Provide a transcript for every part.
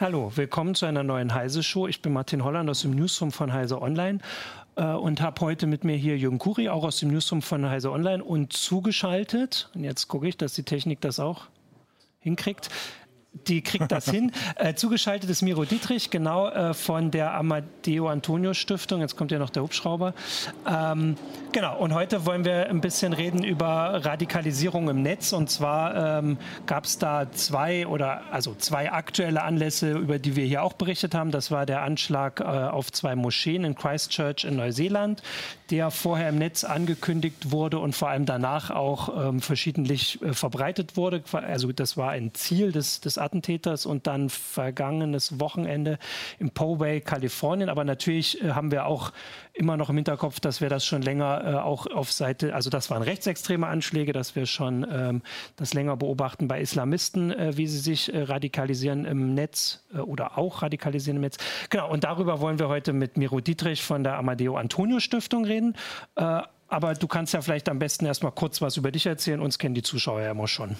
Hallo, willkommen zu einer neuen Heise Show. Ich bin Martin Holland aus dem Newsroom von Heise Online äh, und habe heute mit mir hier Jürgen Kuri, auch aus dem Newsroom von Heise Online und zugeschaltet. Und jetzt gucke ich, dass die Technik das auch hinkriegt die kriegt das hin. Äh, zugeschaltet ist Miro Dietrich, genau äh, von der Amadeo Antonio Stiftung. Jetzt kommt ja noch der Hubschrauber. Ähm, genau, und heute wollen wir ein bisschen reden über Radikalisierung im Netz. Und zwar ähm, gab es da zwei oder also zwei aktuelle Anlässe, über die wir hier auch berichtet haben. Das war der Anschlag äh, auf zwei Moscheen in Christchurch in Neuseeland, der vorher im Netz angekündigt wurde und vor allem danach auch ähm, verschiedentlich äh, verbreitet wurde. Also das war ein Ziel des, des Attentäters und dann vergangenes Wochenende im Poway, Kalifornien. Aber natürlich äh, haben wir auch immer noch im Hinterkopf, dass wir das schon länger äh, auch auf Seite, also das waren rechtsextreme Anschläge, dass wir schon ähm, das länger beobachten bei Islamisten, äh, wie sie sich äh, radikalisieren im Netz äh, oder auch radikalisieren im Netz. Genau, und darüber wollen wir heute mit Miro Dietrich von der Amadeo Antonio Stiftung reden. Äh, aber du kannst ja vielleicht am besten erstmal kurz was über dich erzählen. Uns kennen die Zuschauer ja immer schon.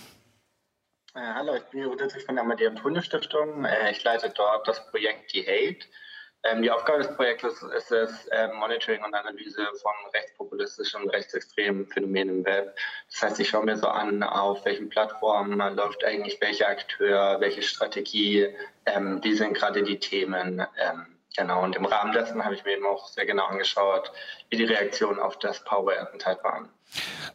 Äh, hallo, ich bin Dietrich von der Amadeo Antonio Stiftung. Äh, ich leite dort das Projekt Die Hate. Ähm, die Aufgabe des Projektes ist es, ähm, Monitoring und Analyse von rechtspopulistischen und rechtsextremen Phänomenen im Web. Das heißt, ich schaue mir so an, auf welchen Plattformen läuft eigentlich welcher Akteur, welche Strategie, ähm, wie sind gerade die Themen. Ähm, genau, und im Rahmen dessen habe ich mir eben auch sehr genau angeschaut, wie die Reaktionen auf das Power-Attentat waren.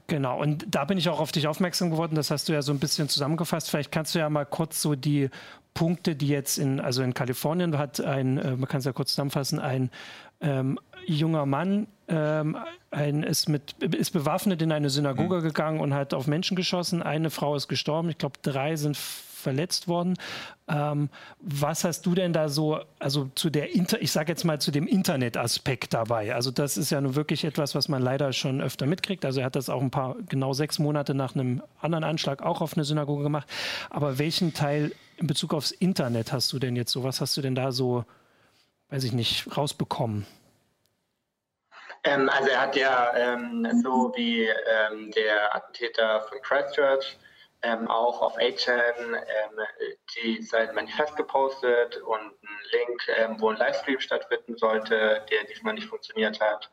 Genau, und da bin ich auch auf dich aufmerksam geworden. Das hast du ja so ein bisschen zusammengefasst. Vielleicht kannst du ja mal kurz so die Punkte, die jetzt in, also in Kalifornien hat ein, äh, man kann es ja kurz zusammenfassen, ein ähm, junger Mann ähm, ein, ist, mit, ist bewaffnet in eine Synagoge mhm. gegangen und hat auf Menschen geschossen. Eine Frau ist gestorben. Ich glaube, drei sind verletzt worden. Ähm, was hast du denn da so, also zu der, Inter ich sage jetzt mal zu dem Internetaspekt dabei? Also das ist ja nun wirklich etwas, was man leider schon öfter mitkriegt. Also er hat das auch ein paar, genau sechs Monate nach einem anderen Anschlag auch auf eine Synagoge gemacht. Aber welchen Teil in Bezug aufs Internet hast du denn jetzt so? Was hast du denn da so, weiß ich nicht, rausbekommen? Ähm, also er hat ja ähm, so wie ähm, der Attentäter von Christchurch ähm, auch auf A-Chan ähm, die sein Manifest gepostet und einen Link, ähm, wo ein Livestream stattfinden sollte, der diesmal nicht funktioniert hat.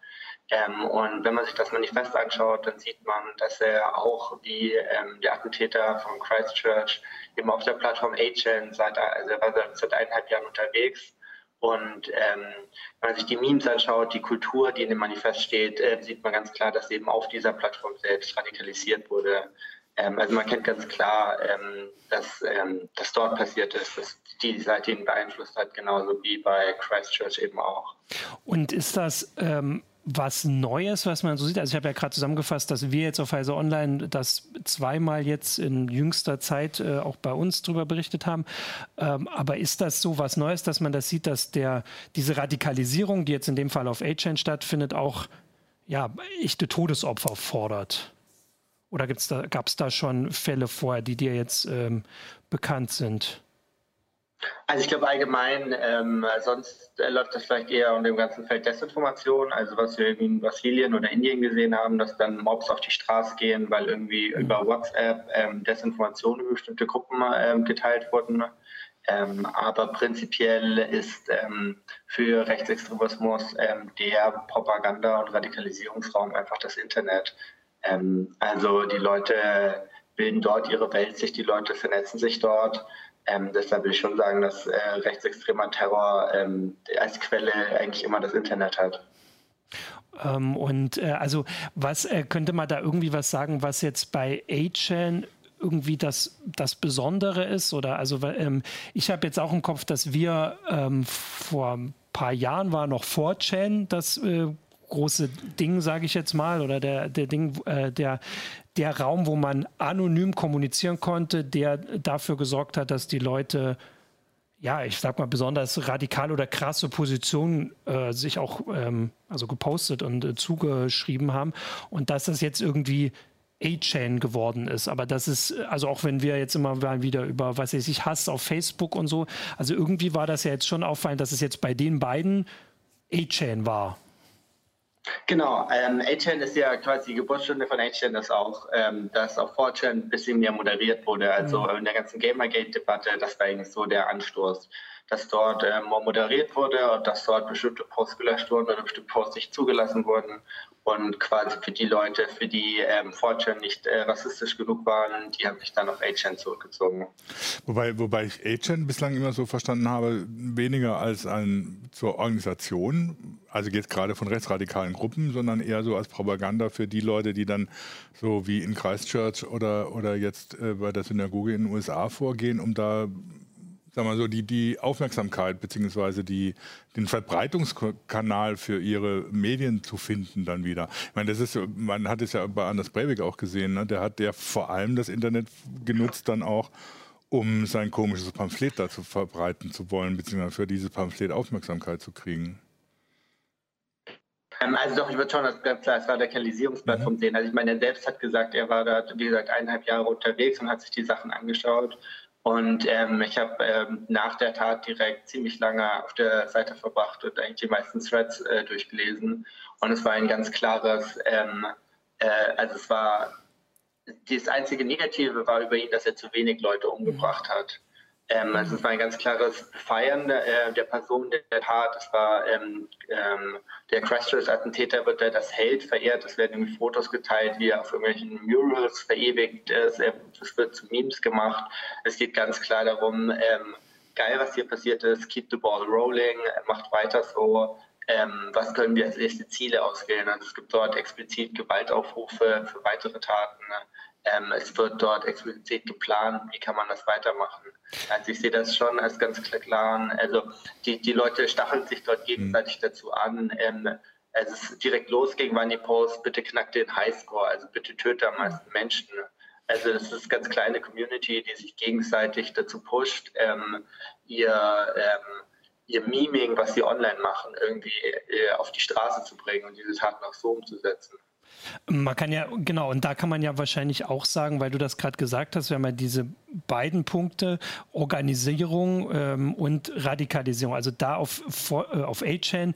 Ähm, und wenn man sich das Manifest anschaut, dann sieht man, dass er auch wie die Attentäter von Christchurch eben auf der Plattform A-Chan seit, also seit eineinhalb Jahren unterwegs. Und ähm, wenn man sich die Memes anschaut, die Kultur, die in dem Manifest steht, äh, sieht man ganz klar, dass eben auf dieser Plattform selbst radikalisiert wurde. Ähm, also man kennt ganz klar, ähm, dass ähm, das dort passiert ist, dass die Seite ihn beeinflusst hat, genauso wie bei Christchurch eben auch. Und ist das ähm, was Neues, was man so sieht? Also ich habe ja gerade zusammengefasst, dass wir jetzt auf Heise Online das zweimal jetzt in jüngster Zeit äh, auch bei uns darüber berichtet haben. Ähm, aber ist das so was Neues, dass man das sieht, dass der diese Radikalisierung, die jetzt in dem Fall auf A-Chain stattfindet, auch ja, echte Todesopfer fordert? Oder gab es da schon Fälle vorher, die dir jetzt ähm, bekannt sind? Also ich glaube allgemein, ähm, sonst äh, läuft das vielleicht eher unter dem ganzen Feld Desinformation, also was wir in Brasilien oder Indien gesehen haben, dass dann Mobs auf die Straße gehen, weil irgendwie mhm. über WhatsApp ähm, Desinformation über bestimmte Gruppen ähm, geteilt wurden. Ähm, aber prinzipiell ist ähm, für Rechtsextremismus ähm, der Propaganda- und Radikalisierungsraum einfach das Internet. Ähm, also die Leute bilden dort ihre Welt sich, die Leute vernetzen sich dort. Ähm, deshalb will ich schon sagen, dass äh, rechtsextremer Terror ähm, als Quelle eigentlich immer das Internet hat. Ähm, und äh, also was äh, könnte man da irgendwie was sagen, was jetzt bei A-Chan irgendwie das, das Besondere ist? Oder also ähm, ich habe jetzt auch im Kopf, dass wir ähm, vor ein paar Jahren war noch 4chan das äh, große Ding, sage ich jetzt mal, oder der, der Ding, äh, der, der Raum, wo man anonym kommunizieren konnte, der dafür gesorgt hat, dass die Leute ja, ich sag mal, besonders radikal oder krasse Positionen äh, sich auch ähm, also gepostet und äh, zugeschrieben haben. Und dass das jetzt irgendwie A-Chain geworden ist. Aber das ist, also auch wenn wir jetzt immer wieder über, was weiß ich, Hass auf Facebook und so, also irgendwie war das ja jetzt schon auffallend, dass es jetzt bei den beiden A-Chain war. Genau, ähm, 8chan ist ja quasi die Geburtsstunde von 8chan, dass auch, ähm, dass auf 4chan ein bisschen mehr moderiert wurde. Also mhm. in der ganzen Gamergate-Debatte, das war eigentlich so der Anstoß. dass dort äh, moderiert wurde und dass dort bestimmte Posts gelöscht wurden oder bestimmte Posts nicht zugelassen wurden und quasi für die Leute, für die ähm, Fortune nicht äh, rassistisch genug waren, die haben sich dann auf A-Chain zurückgezogen. Wobei, wobei ich A-Chain bislang immer so verstanden habe, weniger als ein zur Organisation, also jetzt gerade von rechtsradikalen Gruppen, sondern eher so als Propaganda für die Leute, die dann so wie in Christchurch oder, oder jetzt äh, bei der Synagoge in den USA vorgehen, um da sagen wir so, die, die Aufmerksamkeit bzw. den Verbreitungskanal für ihre Medien zu finden dann wieder. Ich meine, das ist, man hat es ja bei Anders Breivik auch gesehen, ne? der hat der vor allem das Internet genutzt dann auch, um sein komisches Pamphlet da zu verbreiten zu wollen, beziehungsweise für dieses Pamphlet Aufmerksamkeit zu kriegen. Ähm, also doch, ich würde schon das ganz klar als Radikalisierungsplattform mhm. sehen. Also ich meine, er selbst hat gesagt, er war da, wie gesagt, eineinhalb Jahre unterwegs und hat sich die Sachen angeschaut und ähm, ich habe ähm, nach der Tat direkt ziemlich lange auf der Seite verbracht und eigentlich die meisten Threads äh, durchgelesen. Und es war ein ganz klares, ähm, äh, also es war, das einzige Negative war über ihn, dass er zu wenig Leute umgebracht hat. Ähm, also es war ein ganz klares Feiern äh, der Person der Tat. Es war ähm, ähm, der Christchurch-Attentäter wird als Held verehrt. Es werden irgendwie Fotos geteilt, wie er auf irgendwelchen Murals verewigt ist. Es wird zu Memes gemacht. Es geht ganz klar darum, ähm, geil, was hier passiert ist. Keep the ball rolling. Macht weiter so. Ähm, was können wir als nächste Ziele auswählen? Also es gibt dort explizit Gewaltaufrufe für weitere Taten. Ne? Ähm, es wird dort explizit geplant, wie kann man das weitermachen. Also ich sehe das schon als ganz klar. Also die, die Leute stacheln sich dort gegenseitig mhm. dazu an. Ähm, es ist direkt losging, waren die Posts, bitte knackt den Highscore, also bitte töte am meisten Menschen. Also das ist eine ganz kleine Community, die sich gegenseitig dazu pusht, ähm, ihr, ähm, ihr Meming, was sie online machen, irgendwie äh, auf die Straße zu bringen und diese Taten auch so umzusetzen. Man kann ja, genau, und da kann man ja wahrscheinlich auch sagen, weil du das gerade gesagt hast, wir haben ja diese beiden Punkte, Organisierung ähm, und Radikalisierung. Also da auf, äh, auf A-Chain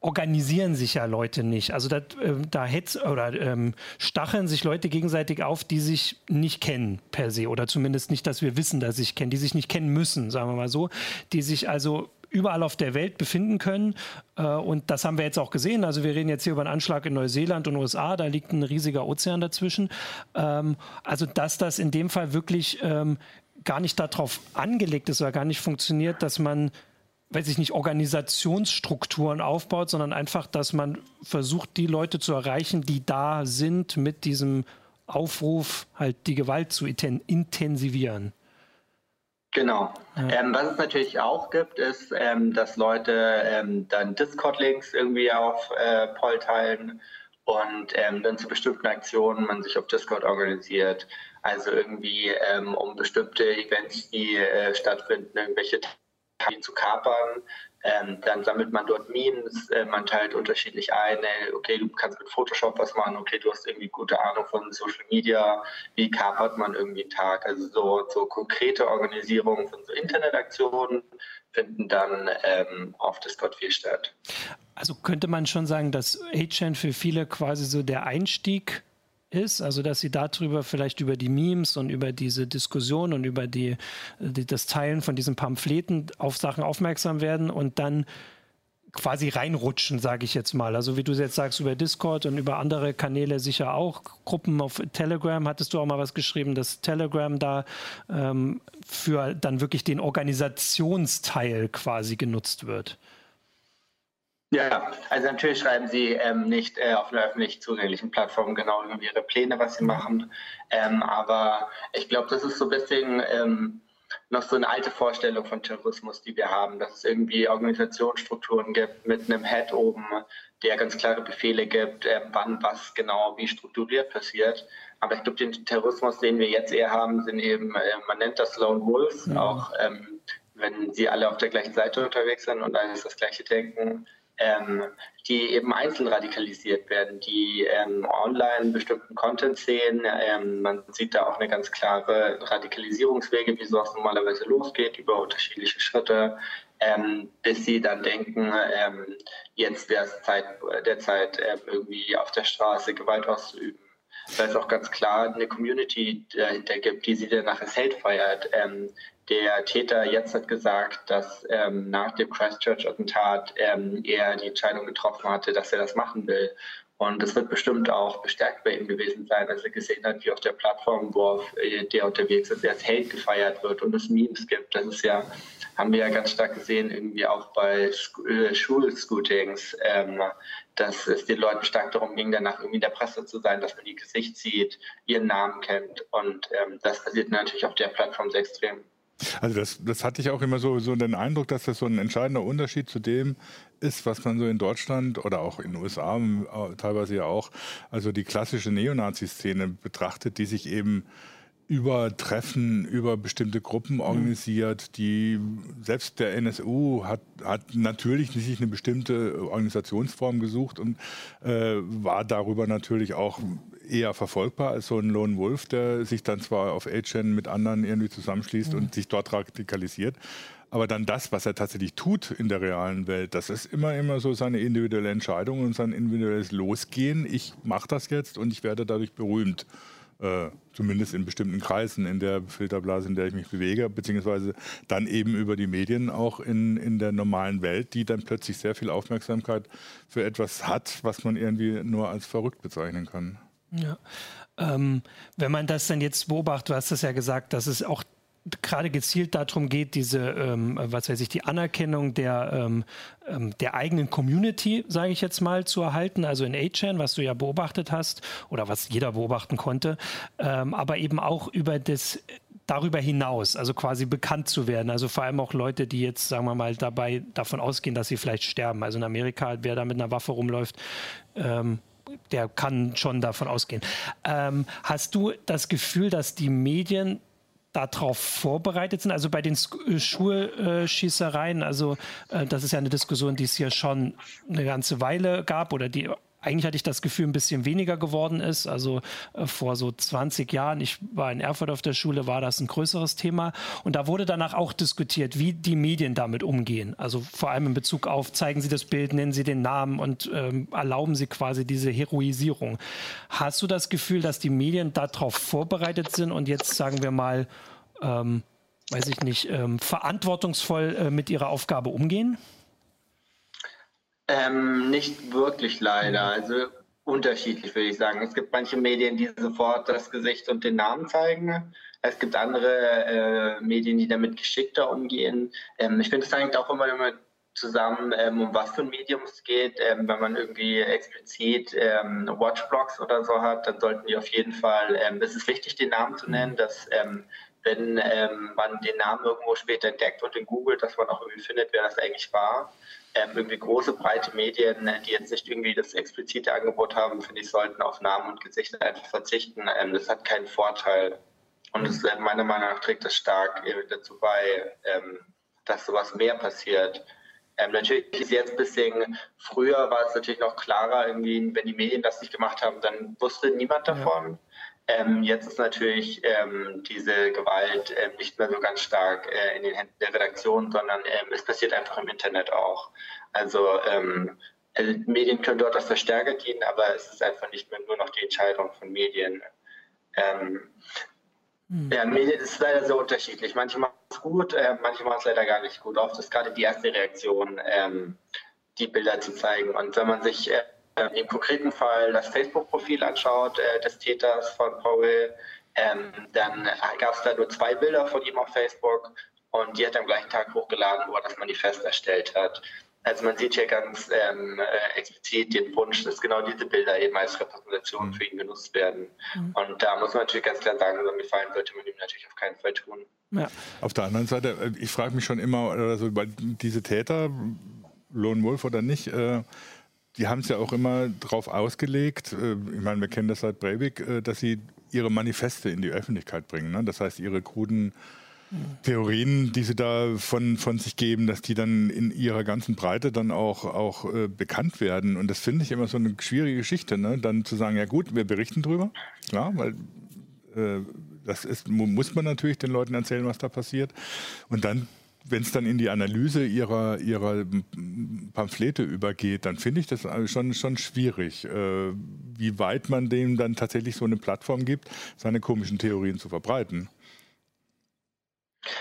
organisieren sich ja Leute nicht. Also dat, äh, da hetz oder ähm, stacheln sich Leute gegenseitig auf, die sich nicht kennen per se oder zumindest nicht, dass wir wissen, dass sie sich kennen, die sich nicht kennen müssen, sagen wir mal so, die sich also überall auf der Welt befinden können. Äh, und das haben wir jetzt auch gesehen. Also wir reden jetzt hier über einen Anschlag in Neuseeland und USA, da liegt ein riesiger Ozean dazwischen. Ähm, also dass das in dem Fall wirklich ähm, gar nicht darauf angelegt ist oder gar nicht funktioniert, dass man weiß ich nicht, Organisationsstrukturen aufbaut, sondern einfach, dass man versucht, die Leute zu erreichen, die da sind, mit diesem Aufruf, halt die Gewalt zu intensivieren. Genau. Ja. Ähm, was es natürlich auch gibt, ist, ähm, dass Leute ähm, dann Discord-Links irgendwie auf äh, Poll teilen und ähm, dann zu bestimmten Aktionen man sich auf Discord organisiert. Also irgendwie ähm, um bestimmte Events, die äh, stattfinden, irgendwelche zu kapern. Ähm, dann sammelt man dort Memes, äh, man teilt unterschiedlich ein, äh, okay, du kannst mit Photoshop was machen, okay, du hast irgendwie gute Ahnung von Social Media, wie kapert man irgendwie einen Tag. Also so, so konkrete Organisierungen von so Internetaktionen finden dann ähm, auf Discord viel statt. Also könnte man schon sagen, dass HN für viele quasi so der Einstieg ist, also dass sie darüber vielleicht über die Memes und über diese Diskussion und über die, die, das Teilen von diesen Pamphleten auf Sachen aufmerksam werden und dann quasi reinrutschen, sage ich jetzt mal. Also wie du jetzt sagst, über Discord und über andere Kanäle sicher auch. Gruppen auf Telegram, hattest du auch mal was geschrieben, dass Telegram da ähm, für dann wirklich den Organisationsteil quasi genutzt wird. Ja, also natürlich schreiben sie ähm, nicht äh, auf einer öffentlich zugänglichen Plattform genau über ihre Pläne, was sie machen. Ähm, aber ich glaube, das ist so ein bisschen ähm, noch so eine alte Vorstellung von Terrorismus, die wir haben, dass es irgendwie Organisationsstrukturen gibt mit einem Head oben, der ganz klare Befehle gibt, äh, wann was genau wie strukturiert passiert. Aber ich glaube, den Terrorismus, den wir jetzt eher haben, sind eben, äh, man nennt das Lone Wolves, ja. auch ähm, wenn sie alle auf der gleichen Seite unterwegs sind und alles das Gleiche denken ähm, die eben einzeln radikalisiert werden, die ähm, online bestimmten Content sehen. Ähm, man sieht da auch eine ganz klare Radikalisierungswege, wie sowas normalerweise losgeht, über unterschiedliche Schritte, ähm, bis sie dann denken, ähm, jetzt wäre es Zeit, derzeit ähm, irgendwie auf der Straße Gewalt auszuüben. Weil es auch ganz klar eine Community dahinter gibt, die sie danach als Held feiert, der Täter jetzt hat gesagt, dass ähm, nach dem Christchurch-Attentat ähm, er die Entscheidung getroffen hatte, dass er das machen will. Und es wird bestimmt auch bestärkt bei ihm gewesen sein, als er gesehen hat, wie auf der Plattform, wo äh, der unterwegs ist, als Hate gefeiert wird und es Memes gibt. Das ist ja, haben wir ja ganz stark gesehen, irgendwie auch bei äh, Schulscootings, ähm, dass es den Leuten stark darum ging, danach irgendwie in der Presse zu sein, dass man ihr Gesicht sieht, ihren Namen kennt. Und ähm, das passiert natürlich auf der Plattform sehr extrem. Also das, das hatte ich auch immer so, so den Eindruck, dass das so ein entscheidender Unterschied zu dem ist, was man so in Deutschland oder auch in den USA äh, teilweise ja auch, also die klassische Neonazi-Szene betrachtet, die sich eben über Treffen, über bestimmte Gruppen mhm. organisiert, die selbst der NSU hat, hat natürlich sich eine bestimmte Organisationsform gesucht und äh, war darüber natürlich auch eher verfolgbar als so ein Lone Wolf, der sich dann zwar auf A-Chain mit anderen irgendwie zusammenschließt mhm. und sich dort radikalisiert. Aber dann das, was er tatsächlich tut in der realen Welt, das ist immer, immer so seine individuelle Entscheidung und sein individuelles Losgehen. Ich mache das jetzt und ich werde dadurch berühmt. Äh, zumindest in bestimmten Kreisen, in der Filterblase, in der ich mich bewege, beziehungsweise dann eben über die Medien auch in, in der normalen Welt, die dann plötzlich sehr viel Aufmerksamkeit für etwas hat, was man irgendwie nur als verrückt bezeichnen kann. Ja. Ähm, wenn man das dann jetzt beobachtet, du hast es ja gesagt, dass es auch gerade gezielt darum geht, diese, ähm, was weiß ich, die Anerkennung der, ähm, ähm der eigenen Community, sage ich jetzt mal, zu erhalten, also in A-Chan, was du ja beobachtet hast oder was jeder beobachten konnte, ähm, aber eben auch über das darüber hinaus, also quasi bekannt zu werden. Also vor allem auch Leute, die jetzt, sagen wir mal, dabei davon ausgehen, dass sie vielleicht sterben. Also in Amerika, wer da mit einer Waffe rumläuft, ähm, der kann schon davon ausgehen. Ähm, hast du das Gefühl, dass die Medien darauf vorbereitet sind? Also bei den äh, Schulschießereien, also äh, das ist ja eine Diskussion, die es hier schon eine ganze Weile gab oder die eigentlich hatte ich das Gefühl, ein bisschen weniger geworden ist. Also äh, vor so 20 Jahren, ich war in Erfurt auf der Schule, war das ein größeres Thema. Und da wurde danach auch diskutiert, wie die Medien damit umgehen. Also vor allem in Bezug auf, zeigen Sie das Bild, nennen Sie den Namen und ähm, erlauben Sie quasi diese Heroisierung. Hast du das Gefühl, dass die Medien darauf vorbereitet sind und jetzt sagen wir mal, ähm, weiß ich nicht, ähm, verantwortungsvoll äh, mit ihrer Aufgabe umgehen? Ähm, nicht wirklich leider. Also unterschiedlich würde ich sagen. Es gibt manche Medien, die sofort das Gesicht und den Namen zeigen. Es gibt andere äh, Medien, die damit geschickter umgehen. Ähm, ich finde, es hängt auch immer, immer zusammen, ähm, um was für ein Medium es geht. Ähm, wenn man irgendwie explizit ähm, Watchblogs oder so hat, dann sollten die auf jeden Fall, ähm, es ist wichtig, den Namen zu nennen, dass ähm, wenn ähm, man den Namen irgendwo später entdeckt und in Google, dass man auch irgendwie findet, wer das eigentlich war. Ähm, irgendwie große, breite Medien, die jetzt nicht irgendwie das explizite Angebot haben, finde ich, sollten auf Namen und Gesichter einfach verzichten. Ähm, das hat keinen Vorteil. Und das, äh, meiner Meinung nach trägt das stark dazu bei, ähm, dass sowas mehr passiert. Ähm, natürlich ist jetzt ein bisschen, früher war es natürlich noch klarer, irgendwie, wenn die Medien das nicht gemacht haben, dann wusste niemand davon. Ja. Ähm, jetzt ist natürlich ähm, diese Gewalt ähm, nicht mehr so ganz stark äh, in den Händen der Redaktion, sondern ähm, es passiert einfach im Internet auch. Also, ähm, also Medien können dort das verstärkt dienen, aber es ist einfach nicht mehr nur noch die Entscheidung von Medien. Ähm, hm. Ja, Medien ist leider so unterschiedlich. Manche machen es gut, äh, manche machen es leider gar nicht gut. Oft ist gerade die erste Reaktion, die Bilder zu zeigen. Und wenn man sich äh, ähm, im konkreten Fall das Facebook-Profil anschaut äh, des Täters von Paul, ähm, dann gab es da nur zwei Bilder von ihm auf Facebook und die hat am gleichen Tag hochgeladen, wo er das Manifest erstellt hat. Also man sieht hier ganz ähm, äh, explizit den Wunsch, dass genau diese Bilder eben als Repräsentation mhm. für ihn genutzt werden. Mhm. Und da muss man natürlich ganz klar sagen, so Gefallen sollte man ihm natürlich auf keinen Fall tun. Ja. Auf der anderen Seite, äh, ich frage mich schon immer, also, weil diese Täter, Lone Wolf oder nicht, äh, die haben es ja auch immer darauf ausgelegt, äh, ich meine, wir kennen das seit Breivik, äh, dass sie ihre Manifeste in die Öffentlichkeit bringen. Ne? Das heißt, ihre kruden Theorien, die sie da von, von sich geben, dass die dann in ihrer ganzen Breite dann auch, auch äh, bekannt werden. Und das finde ich immer so eine schwierige Geschichte, ne? dann zu sagen, ja gut, wir berichten drüber, klar, weil äh, das ist, muss man natürlich den Leuten erzählen, was da passiert. Und dann wenn es dann in die Analyse ihrer, ihrer Pamphlete übergeht, dann finde ich das schon, schon schwierig, äh, wie weit man dem dann tatsächlich so eine Plattform gibt, seine komischen Theorien zu verbreiten.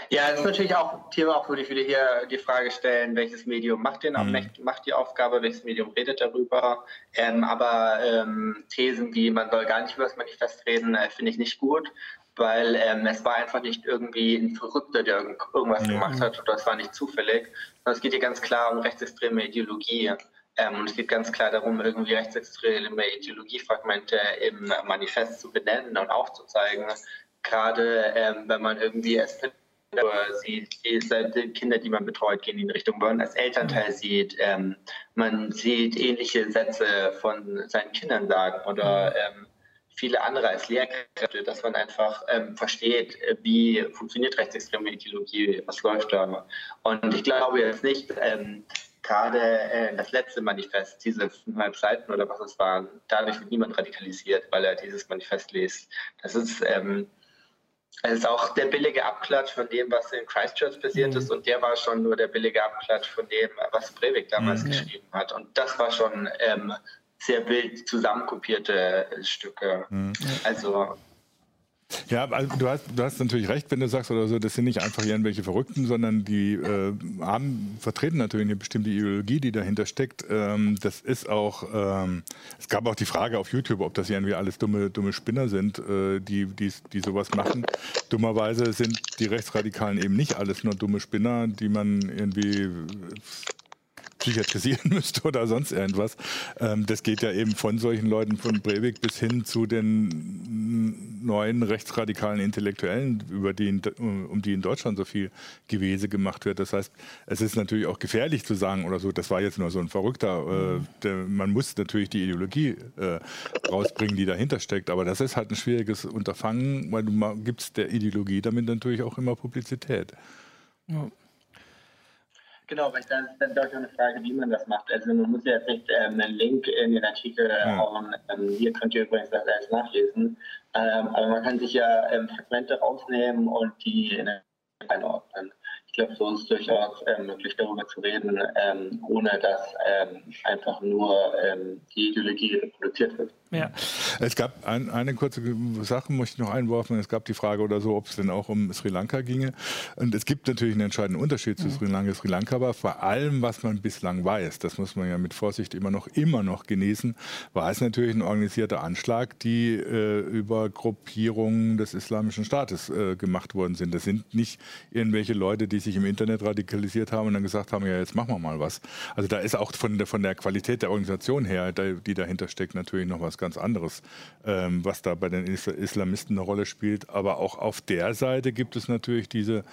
Ja, das ist natürlich auch Thema, auch würde ich wieder hier die Frage stellen, welches Medium macht den, mhm. macht die Aufgabe, welches Medium redet darüber. Ähm, aber ähm, Thesen wie man soll gar nicht über das Manifest reden, äh, finde ich nicht gut, weil ähm, es war einfach nicht irgendwie ein Verrückter, der irgendwas ja. gemacht hat oder es war nicht zufällig, sondern es geht hier ganz klar um rechtsextreme Ideologie. Ähm, und es geht ganz klar darum, irgendwie rechtsextreme Ideologiefragmente im Manifest zu benennen und aufzuzeigen. Gerade ähm, wenn man irgendwie es sieht, die, Kinder, die man betreut, gehen in Richtung Burn als Elternteil sieht. Ähm, man sieht ähnliche Sätze von seinen Kindern sagen oder ähm, viele andere als Lehrkräfte, dass man einfach ähm, versteht, wie funktioniert rechtsextreme Ideologie, was läuft da. Und ich glaube jetzt nicht, ähm, gerade äh, das letzte Manifest, diese fünfeinhalb Seiten oder was es waren, dadurch wird niemand radikalisiert, weil er dieses Manifest liest. Das ist, ähm, das ist auch der billige Abklatsch von dem, was in Christchurch passiert mhm. ist und der war schon nur der billige Abklatsch von dem, was Breivik damals mhm. geschrieben hat. Und das war schon ähm, sehr wild zusammenkopierte Stücke. Mhm. Also ja, also du hast, du hast natürlich recht, wenn du sagst oder so, das sind nicht einfach irgendwelche Verrückten, sondern die äh, haben, vertreten natürlich eine bestimmte Ideologie, die dahinter steckt. Ähm, das ist auch, ähm, es gab auch die Frage auf YouTube, ob das irgendwie alles dumme, dumme Spinner sind, äh, die, die, die sowas machen. Dummerweise sind die Rechtsradikalen eben nicht alles nur dumme Spinner, die man irgendwie psychiatrisieren müsste oder sonst irgendwas. Ähm, das geht ja eben von solchen Leuten von Breivik bis hin zu den neuen rechtsradikalen Intellektuellen, über die, um die in Deutschland so viel Gewese gemacht wird. Das heißt, es ist natürlich auch gefährlich zu sagen oder so, das war jetzt nur so ein Verrückter. Äh, der, man muss natürlich die Ideologie äh, rausbringen, die dahinter steckt. Aber das ist halt ein schwieriges Unterfangen, weil du gibst der Ideologie damit natürlich auch immer Publizität. Ja. Genau, weil das ist dann doch eine Frage, wie man das macht. Also man muss ja jetzt nicht ähm, einen Link in den Artikel ja. hauen, ähm, hier könnt ihr übrigens das alles nachlesen, ähm, aber man kann sich ja ähm, Fragmente rausnehmen und die in einordnen ich glaube, so ist es durchaus äh, möglich, darüber zu reden, ähm, ohne dass ähm, einfach nur ähm, die Ideologie reproduziert wird. Ja. Es gab ein, eine kurze Sache, möchte ich noch einwerfen. Es gab die Frage oder so, ob es denn auch um Sri Lanka ginge. Und es gibt natürlich einen entscheidenden Unterschied zu mhm. Sri Lanka. Sri Lanka war vor allem, was man bislang weiß, das muss man ja mit Vorsicht immer noch, immer noch genießen, war es natürlich ein organisierter Anschlag, die äh, über Gruppierungen des Islamischen Staates äh, gemacht worden sind. Das sind nicht irgendwelche Leute, die sich im Internet radikalisiert haben und dann gesagt haben, ja, jetzt machen wir mal was. Also da ist auch von der, von der Qualität der Organisation her, die dahinter steckt, natürlich noch was ganz anderes, ähm, was da bei den Islamisten eine Rolle spielt. Aber auch auf der Seite gibt es natürlich diese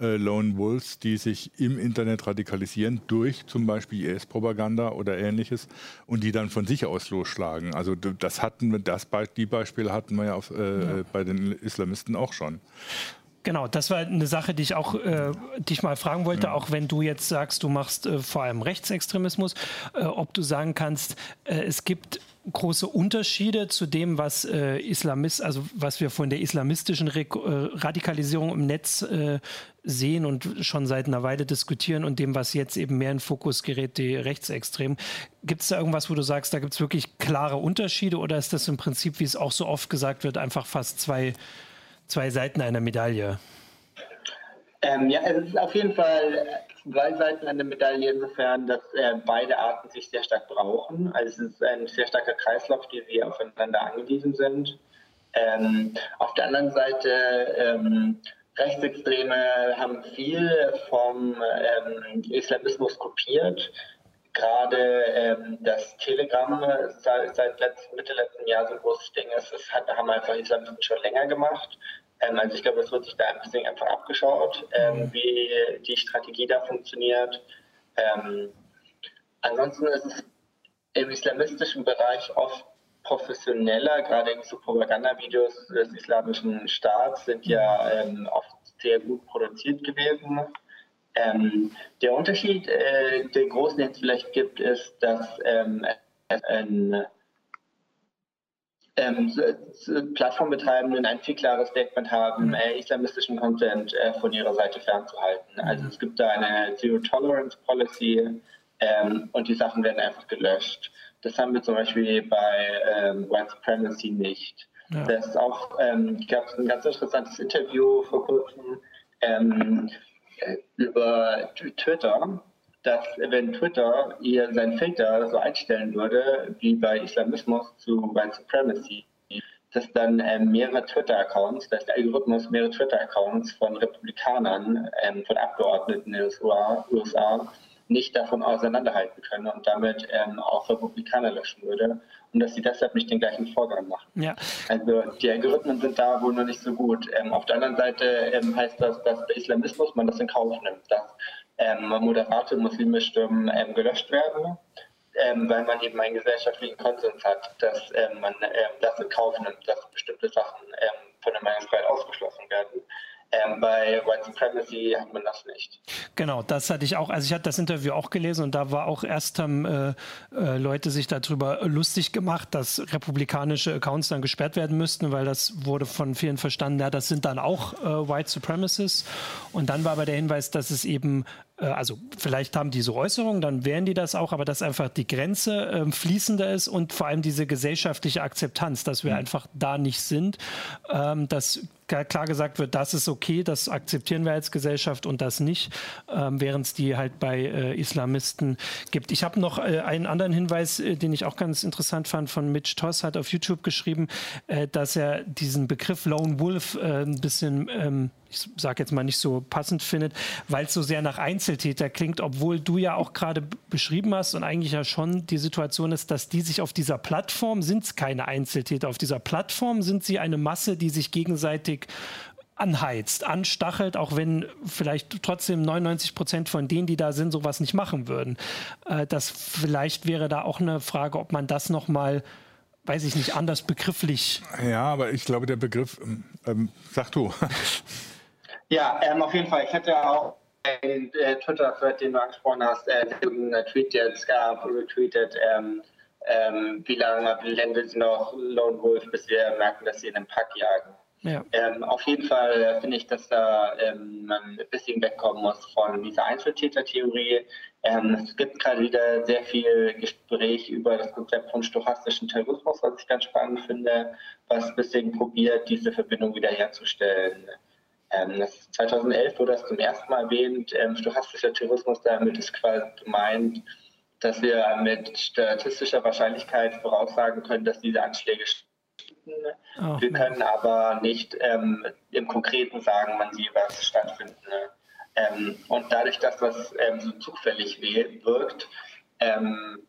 äh, Lone Wolves, die sich im Internet radikalisieren durch zum Beispiel IS-Propaganda oder ähnliches und die dann von sich aus losschlagen. Also das hatten das die Beispiele hatten wir ja, auf, äh, ja. bei den Islamisten auch schon. Genau, das war eine Sache, die ich auch äh, dich mal fragen wollte, ja. auch wenn du jetzt sagst, du machst äh, vor allem Rechtsextremismus, äh, ob du sagen kannst, äh, es gibt große Unterschiede zu dem, was äh, Islamist, also was wir von der islamistischen Re äh, Radikalisierung im Netz äh, sehen und schon seit einer Weile diskutieren und dem, was jetzt eben mehr in Fokus gerät, die Rechtsextremen. Gibt es da irgendwas, wo du sagst, da gibt es wirklich klare Unterschiede oder ist das im Prinzip, wie es auch so oft gesagt wird, einfach fast zwei, zwei Seiten einer Medaille? Ähm, ja, es ist auf jeden Fall zwei Seiten der Medaille insofern, dass äh, beide Arten sich sehr stark brauchen. Also es ist ein sehr starker Kreislauf, die sie aufeinander angewiesen sind. Ähm, auf der anderen Seite, ähm, Rechtsextreme haben viel vom ähm, Islamismus kopiert. Gerade ähm, das Telegram seit, seit letzt, Mitte letzten Jahr so ein großes Ding ist, das hat, haben einfach Islamisten schon länger gemacht. Ähm, also ich glaube, es wird sich da ein bisschen einfach abgeschaut, ähm, mhm. wie die Strategie da funktioniert. Ähm, ansonsten ist es im islamistischen Bereich oft professioneller, gerade so Propagandavideos des islamischen Staats sind ja ähm, oft sehr gut produziert gewesen. Ähm, der Unterschied, äh, den großen, den es vielleicht gibt, ist, dass ähm, es ein ähm, Plattformbetreibenden ein viel klares Statement haben, mhm. äh, islamistischen Content äh, von ihrer Seite fernzuhalten. Also mhm. es gibt da eine Zero Tolerance Policy ähm, und die Sachen werden einfach gelöscht. Das haben wir zum Beispiel bei ähm, White Supremacy nicht. Ja. Das auch ähm, gab es ein ganz interessantes Interview vor kurzem ähm, über Twitter, dass wenn Twitter ihr seinen Filter so einstellen würde, wie bei Islamismus zu White Supremacy, dass dann ähm, mehrere Twitter-Accounts, dass der Algorithmus mehrere Twitter-Accounts von Republikanern, ähm, von Abgeordneten in den USA, USA nicht davon auseinanderhalten können und damit ähm, auch Republikaner löschen würde und dass sie deshalb nicht den gleichen Vorgang machen. Ja. Also die Algorithmen sind da wohl noch nicht so gut. Ähm, auf der anderen Seite ähm, heißt das, dass der Islamismus man das in Kauf nimmt, dass moderate muslimische Stimmen ähm, gelöscht werden, ähm, weil man eben einen gesellschaftlichen Konsens hat, dass man das in Kauf nimmt, dass bestimmte Sachen von der Meinungsfreiheit ausgeschlossen werden. Ähm, bei White Supremacy hat man das nicht. Genau, das hatte ich auch. Also ich hatte das Interview auch gelesen und da war auch erst haben äh, äh, Leute sich darüber lustig gemacht, dass republikanische Accounts dann gesperrt werden müssten, weil das wurde von vielen verstanden, ja, das sind dann auch äh, White Supremacists. Und dann war aber der Hinweis, dass es eben also vielleicht haben die so Äußerungen, dann wären die das auch, aber dass einfach die Grenze äh, fließender ist und vor allem diese gesellschaftliche Akzeptanz, dass wir mhm. einfach da nicht sind, ähm, dass klar gesagt wird, das ist okay, das akzeptieren wir als Gesellschaft und das nicht, ähm, während es die halt bei äh, Islamisten gibt. Ich habe noch äh, einen anderen Hinweis, äh, den ich auch ganz interessant fand, von Mitch Toss hat auf YouTube geschrieben, äh, dass er diesen Begriff Lone Wolf äh, ein bisschen ähm, ich sage jetzt mal nicht so passend findet, weil es so sehr nach Einzeltäter klingt, obwohl du ja auch gerade beschrieben hast und eigentlich ja schon die Situation ist, dass die sich auf dieser Plattform sind es keine Einzeltäter. Auf dieser Plattform sind sie eine Masse, die sich gegenseitig anheizt, anstachelt, auch wenn vielleicht trotzdem 99 Prozent von denen, die da sind, sowas nicht machen würden. Äh, das vielleicht wäre da auch eine Frage, ob man das nochmal weiß ich nicht, anders begrifflich. Ja, aber ich glaube, der Begriff, ähm, ähm sag du. Ja, ähm, auf jeden Fall. Ich hatte auch einen äh, Twitter-Thread, den du angesprochen hast, äh, einen Tweet jetzt gab, retweetet, ähm, ähm, wie lange blenden sie noch Lone Wolf, bis wir merken, dass sie in den Pack jagen. Ja. Ähm, auf jeden Fall äh, finde ich, dass da ähm, man ein bisschen wegkommen muss von dieser Einzeltätertheorie. Ähm, es gibt gerade wieder sehr viel Gespräch über das Konzept von stochastischen Terrorismus, was ich ganz spannend finde, was ein bisschen probiert, diese Verbindung wiederherzustellen. Ähm, 2011 wurde das zum ersten Mal erwähnt. Ähm, stochastischer Tourismus, damit ist quasi gemeint, dass wir mit statistischer Wahrscheinlichkeit voraussagen können, dass diese Anschläge stattfinden. Oh, wir können aber nicht ähm, im Konkreten sagen, wann sie was stattfinden. Ähm, und dadurch, dass das ähm, so zufällig wirkt, ähm,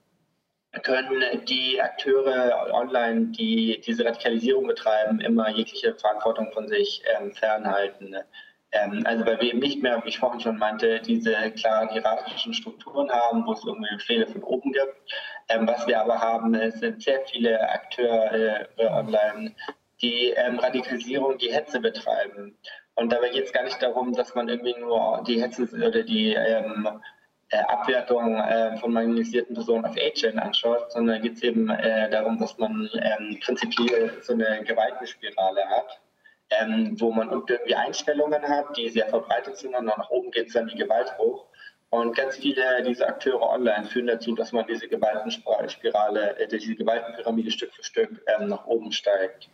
können die Akteure online, die diese Radikalisierung betreiben, immer jegliche Verantwortung von sich ähm, fernhalten. Ähm, also weil wir eben nicht mehr, wie ich vorhin schon meinte, diese klaren hierarchischen Strukturen haben, wo es irgendwie Befehle von oben gibt. Ähm, was wir aber haben, sind sehr viele Akteure äh, online, die ähm, Radikalisierung, die Hetze betreiben. Und dabei geht es gar nicht darum, dass man irgendwie nur die Hetze oder die ähm, äh, Abwertung äh, von marginalisierten Personen auf A-Chain anschaut, sondern geht es eben äh, darum, dass man ähm, prinzipiell so eine Gewaltenspirale hat, ähm, wo man irgendwie Einstellungen hat, die sehr verbreitet sind und nach oben geht es dann die Gewalt hoch. Und ganz viele dieser Akteure online führen dazu, dass man diese Gewaltenspirale, äh, diese Gewaltenpyramide Stück für Stück ähm, nach oben steigt.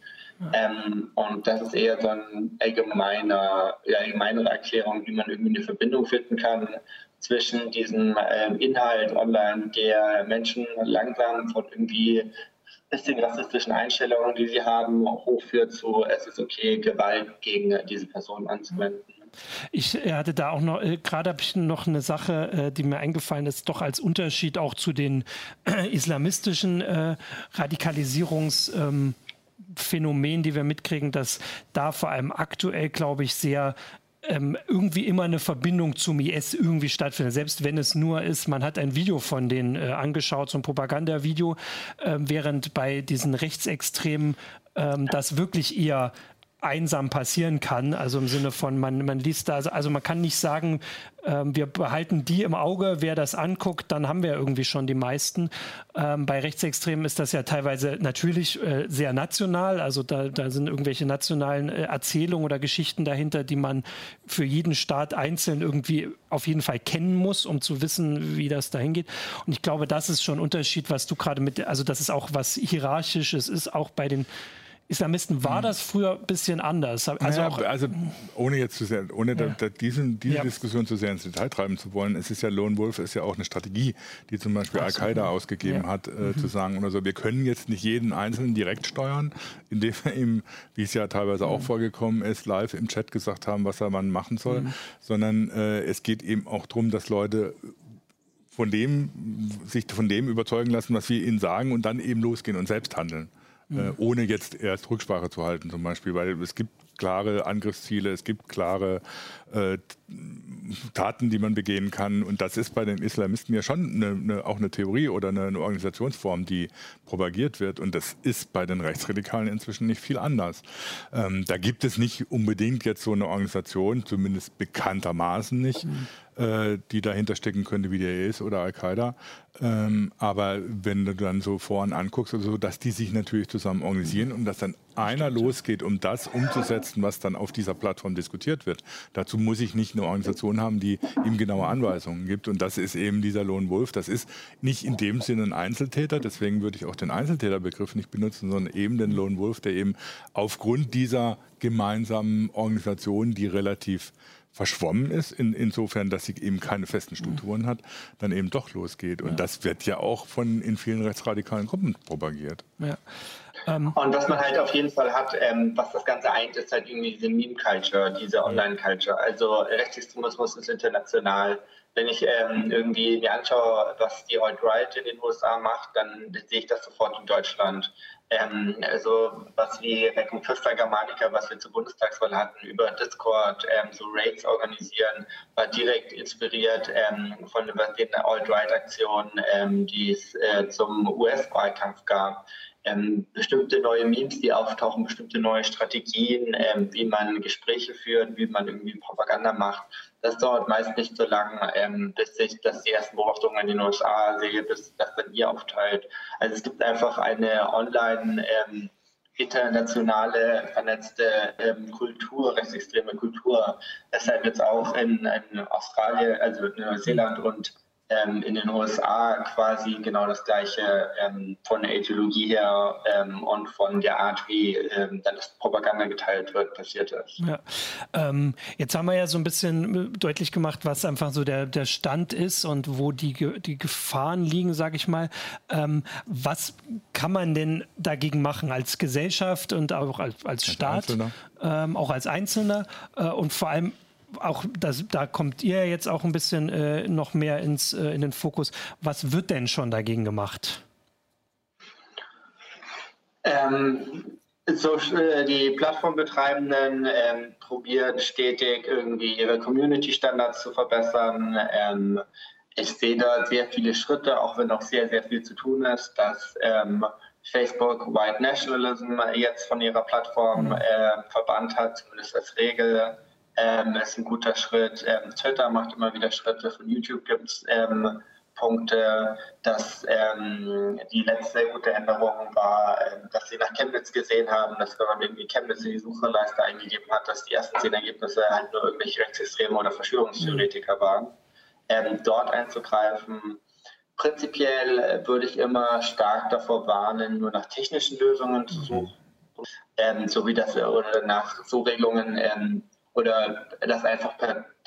Ähm, und das ist eher so eine allgemeine, allgemeinere Erklärung, wie man irgendwie eine Verbindung finden kann zwischen diesem äh, Inhalt online, der Menschen langsam von irgendwie bisschen rassistischen Einstellungen, die sie haben, hochführt zu, es ist okay, Gewalt gegen diese Person anzuwenden. Ich hatte da auch noch, äh, gerade habe ich noch eine Sache, äh, die mir eingefallen ist, doch als Unterschied auch zu den äh, islamistischen äh, Radikalisierungs- ähm, die wir mitkriegen, dass da vor allem aktuell, glaube ich, sehr ähm, irgendwie immer eine Verbindung zum IS irgendwie stattfindet. Selbst wenn es nur ist, man hat ein Video von denen äh, angeschaut, so ein Propagandavideo, äh, während bei diesen Rechtsextremen ähm, das wirklich eher einsam passieren kann. Also im Sinne von, man, man liest da, also man kann nicht sagen, ähm, wir behalten die im Auge, wer das anguckt, dann haben wir irgendwie schon die meisten. Ähm, bei Rechtsextremen ist das ja teilweise natürlich äh, sehr national. Also da, da sind irgendwelche nationalen äh, Erzählungen oder Geschichten dahinter, die man für jeden Staat einzeln irgendwie auf jeden Fall kennen muss, um zu wissen, wie das dahin geht. Und ich glaube, das ist schon ein Unterschied, was du gerade mit, also das ist auch was hierarchisches ist, auch bei den Islamisten war mhm. das früher ein bisschen anders. Also, naja, also ohne jetzt zu sehr, ohne ja. da, diesen, diese ja. Diskussion zu sehr ins Detail treiben zu wollen, es ist ja Lone Wolf ist ja auch eine Strategie, die zum Beispiel Al-Qaida ausgegeben ja. hat, äh, mhm. zu sagen oder so, wir können jetzt nicht jeden Einzelnen direkt steuern, indem wir ihm, wie es ja teilweise mhm. auch vorgekommen ist, live im Chat gesagt haben, was er wann machen soll, mhm. sondern äh, es geht eben auch darum, dass Leute von dem, sich von dem überzeugen lassen, was wir ihnen sagen und dann eben losgehen und selbst handeln. Äh, mhm. ohne jetzt erst Rücksprache zu halten zum Beispiel, weil es gibt klare Angriffsziele, es gibt klare äh, Taten, die man begehen kann. Und das ist bei den Islamisten ja schon eine, eine, auch eine Theorie oder eine, eine, Organisationsform, die propagiert wird. Und das ist bei den Rechtsradikalen inzwischen nicht viel anders. Ähm, da gibt es nicht unbedingt jetzt so eine Organisation, zumindest bekanntermaßen nicht, mhm äh, die dahinter stecken könnte, wie der IS oder Al-Qaida. Ähm, aber wenn du dann so vorn anguckst, also, dass die sich natürlich zusammen organisieren und dass dann einer losgeht, um das umzusetzen, was dann auf dieser Plattform diskutiert wird. Dazu muss ich nicht eine Organisation haben, die ihm genaue Anweisungen gibt. Und das ist eben dieser Lone Wolf. Das ist nicht in dem Sinne ein Einzeltäter. Deswegen würde ich auch den Einzeltäterbegriff nicht benutzen, sondern eben den Lone Wolf, der eben aufgrund dieser gemeinsamen Organisation, die relativ verschwommen ist, in, insofern, dass sie eben keine festen Strukturen hat, dann eben doch losgeht. Und ja. das wird ja auch von in vielen rechtsradikalen Gruppen propagiert. Ja. Ähm, und was man halt auf jeden Fall hat, ähm, was das Ganze eint, ist halt irgendwie diese Meme-Culture, diese Online-Culture. Also Rechtsextremismus ist international. Wenn ich ähm, irgendwie mir anschaue, was die Alt-Right in den USA macht, dann sehe ich das sofort in Deutschland. Ähm, also was wie Reconquista Germanica, was wir zur Bundestagswahl hatten, über Discord ähm, so Raids organisieren, war direkt inspiriert ähm, von den Alt-Right-Aktionen, ähm, die es äh, zum US-Wahlkampf gab ähm, bestimmte neue Memes, die auftauchen, bestimmte neue Strategien, ähm, wie man Gespräche führt, wie man irgendwie Propaganda macht. Das dauert meist nicht so lange, ähm, bis ich das die ersten Beobachtungen in den USA sehe, bis das dann hier aufteilt. Also es gibt einfach eine online ähm, internationale vernetzte ähm, Kultur, rechtsextreme Kultur. Deshalb jetzt auch in, in Australien, also in Neuseeland und ähm, in den USA quasi genau das gleiche ähm, von der Ideologie her ähm, und von der Art, wie ähm, dann das Propaganda geteilt wird, passiert ist. Ja. Ähm, jetzt haben wir ja so ein bisschen deutlich gemacht, was einfach so der, der Stand ist und wo die, die Gefahren liegen, sage ich mal. Ähm, was kann man denn dagegen machen als Gesellschaft und auch als, als Staat, als auch als Einzelner äh, und vor allem auch das, da kommt ihr jetzt auch ein bisschen äh, noch mehr ins, äh, in den Fokus. Was wird denn schon dagegen gemacht? Ähm, so, äh, die Plattformbetreibenden ähm, probieren stetig irgendwie ihre Community-Standards zu verbessern. Ähm, ich sehe da sehr viele Schritte, auch wenn noch sehr, sehr viel zu tun ist, dass ähm, Facebook White Nationalism jetzt von ihrer Plattform mhm. äh, verbannt hat, zumindest als Regel ähm, ist ein guter Schritt. Ähm, Twitter macht immer wieder Schritte. Von YouTube gibt es ähm, Punkte. Dass ähm, die letzte gute Änderung war, ähm, dass sie nach Chemnitz gesehen haben, dass wenn man irgendwie Chemnitz in die Suchleiste eingegeben hat, dass die ersten zehn Ergebnisse halt nur irgendwelche Rechtsextreme oder Verschwörungstheoretiker waren. Ähm, dort einzugreifen. Prinzipiell äh, würde ich immer stark davor warnen, nur nach technischen Lösungen zu suchen. Ähm, so wie das oder nach so Regelungen ähm, oder das einfach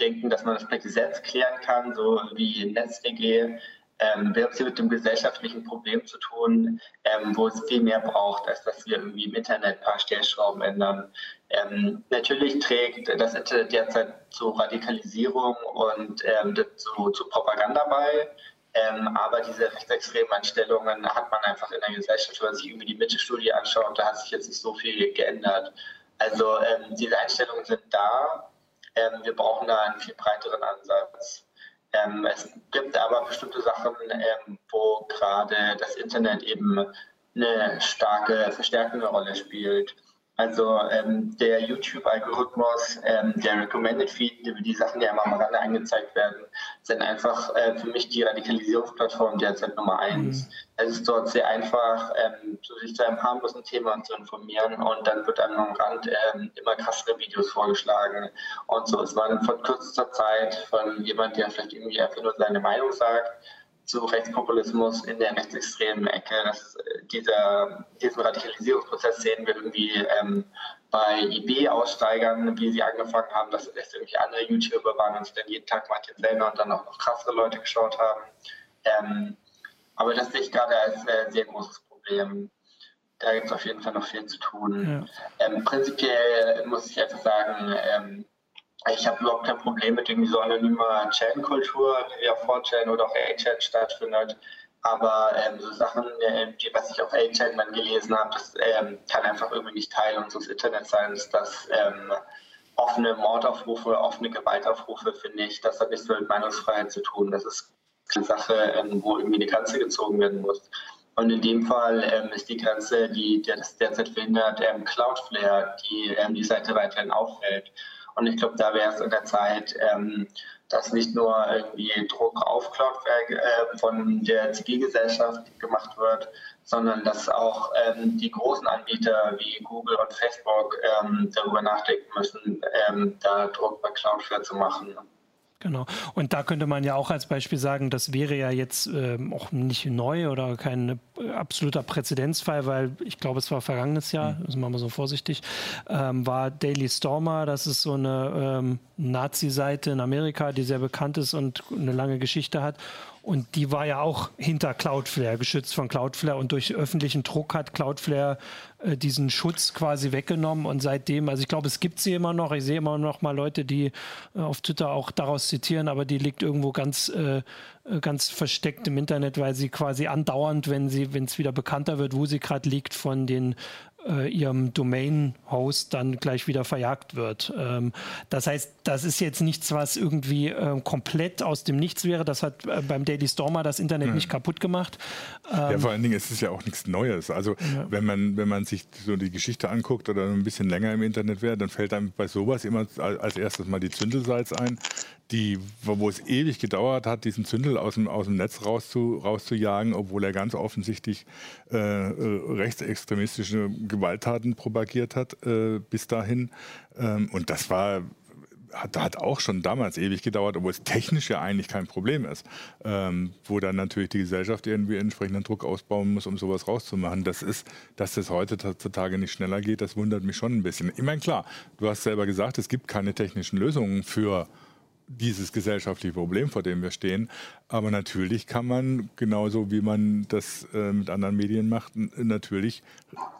Denken, dass man das per Gesetz klären kann, so wie NetzDG. Ähm, wir haben es hier mit dem gesellschaftlichen Problem zu tun, ähm, wo es viel mehr braucht, als dass wir irgendwie im Internet ein paar Stellschrauben ändern. Ähm, natürlich trägt das Internet derzeit zu Radikalisierung und ähm, zu, zu, Propaganda bei. Ähm, aber diese rechtsextremen Einstellungen hat man einfach in der Gesellschaft, wenn man sich irgendwie die Mitte-Studie anschaut, da hat sich jetzt nicht so viel geändert. Also ähm, diese Einstellungen sind da. Ähm, wir brauchen da einen viel breiteren Ansatz. Ähm, es gibt aber bestimmte Sachen, ähm, wo gerade das Internet eben eine starke, verstärkende Rolle spielt. Also ähm, der YouTube-Algorithmus, ähm, der Recommended Feed, die Sachen, die einmal am Rande angezeigt werden, sind einfach äh, für mich die Radikalisierungsplattform derzeit Nummer eins. Mhm. Es ist dort sehr einfach, ähm, sich zu einem harmlosen Thema zu informieren und dann wird einem am Rand ähm, immer krassere Videos vorgeschlagen und so. Es war von kürzester Zeit von jemand, der vielleicht irgendwie einfach nur seine Meinung sagt, zu Rechtspopulismus in der rechtsextremen Ecke. Das, dieser, diesen Radikalisierungsprozess sehen wir irgendwie ähm, bei IB-Aussteigern, wie sie angefangen haben, dass es irgendwie andere YouTuber waren und dann jeden Tag Martin Sellner und dann auch noch krassere Leute geschaut haben. Ähm, aber das sehe ich gerade als äh, sehr großes Problem. Da gibt es auf jeden Fall noch viel zu tun. Ja. Ähm, prinzipiell muss ich einfach sagen, ähm, ich habe überhaupt kein Problem mit irgendwie so anonymer Chat-Kultur, wie auf 4chan oder auch 8chat stattfindet. Aber ähm, so Sachen, äh, die, was ich auf 8chan dann gelesen habe, das ähm, kann einfach irgendwie nicht Teil unseres Internets sein. Dass ähm, offene Mordaufrufe, offene Gewaltaufrufe, finde ich, das hat nichts mit Meinungsfreiheit zu tun. Das ist eine Sache, ähm, wo irgendwie eine Grenze gezogen werden muss. Und in dem Fall ähm, ist die Grenze, die, die das derzeit verhindert, ähm, Cloudflare, die ähm, die Seite weiterhin aufhält. Und ich glaube, da wäre es in der Zeit, ähm, dass nicht nur irgendwie Druck auf Cloudflare äh, von der Zivilgesellschaft gemacht wird, sondern dass auch ähm, die großen Anbieter wie Google und Facebook ähm, darüber nachdenken müssen, ähm, da Druck bei Cloudflare zu machen. Genau. Und da könnte man ja auch als Beispiel sagen, das wäre ja jetzt ähm, auch nicht neu oder kein äh, absoluter Präzedenzfall, weil ich glaube, es war vergangenes Jahr, mhm. das machen wir so vorsichtig, ähm, war Daily Stormer, das ist so eine ähm, Nazi-Seite in Amerika, die sehr bekannt ist und eine lange Geschichte hat. Und die war ja auch hinter Cloudflare, geschützt von Cloudflare. Und durch öffentlichen Druck hat Cloudflare äh, diesen Schutz quasi weggenommen. Und seitdem, also ich glaube, es gibt sie immer noch. Ich sehe immer noch mal Leute, die äh, auf Twitter auch daraus zitieren, aber die liegt irgendwo ganz, äh, ganz versteckt im Internet, weil sie quasi andauernd, wenn sie, wenn es wieder bekannter wird, wo sie gerade liegt, von den äh, ihrem Domain-Host dann gleich wieder verjagt wird. Ähm, das heißt, das ist jetzt nichts, was irgendwie äh, komplett aus dem Nichts wäre. Das hat äh, beim Daily Stormer das Internet hm. nicht kaputt gemacht. Ähm, ja, vor allen Dingen ist es ja auch nichts Neues. Also ja. wenn man wenn man sich so die Geschichte anguckt oder ein bisschen länger im Internet wäre, dann fällt einem bei sowas immer als erstes mal die Zündelsalz ein die, wo es ewig gedauert hat, diesen Zündel aus dem, aus dem Netz rauszu, rauszujagen, obwohl er ganz offensichtlich äh, äh, rechtsextremistische Gewalttaten propagiert hat äh, bis dahin. Ähm, und das war hat, hat auch schon damals ewig gedauert, obwohl es technisch ja eigentlich kein Problem ist, ähm, wo dann natürlich die Gesellschaft irgendwie entsprechenden Druck ausbauen muss, um sowas rauszumachen. Das ist, dass das heutzutage nicht schneller geht, das wundert mich schon ein bisschen. Ich meine, klar, du hast selber gesagt, es gibt keine technischen Lösungen für dieses gesellschaftliche Problem, vor dem wir stehen. Aber natürlich kann man, genauso wie man das äh, mit anderen Medien macht, natürlich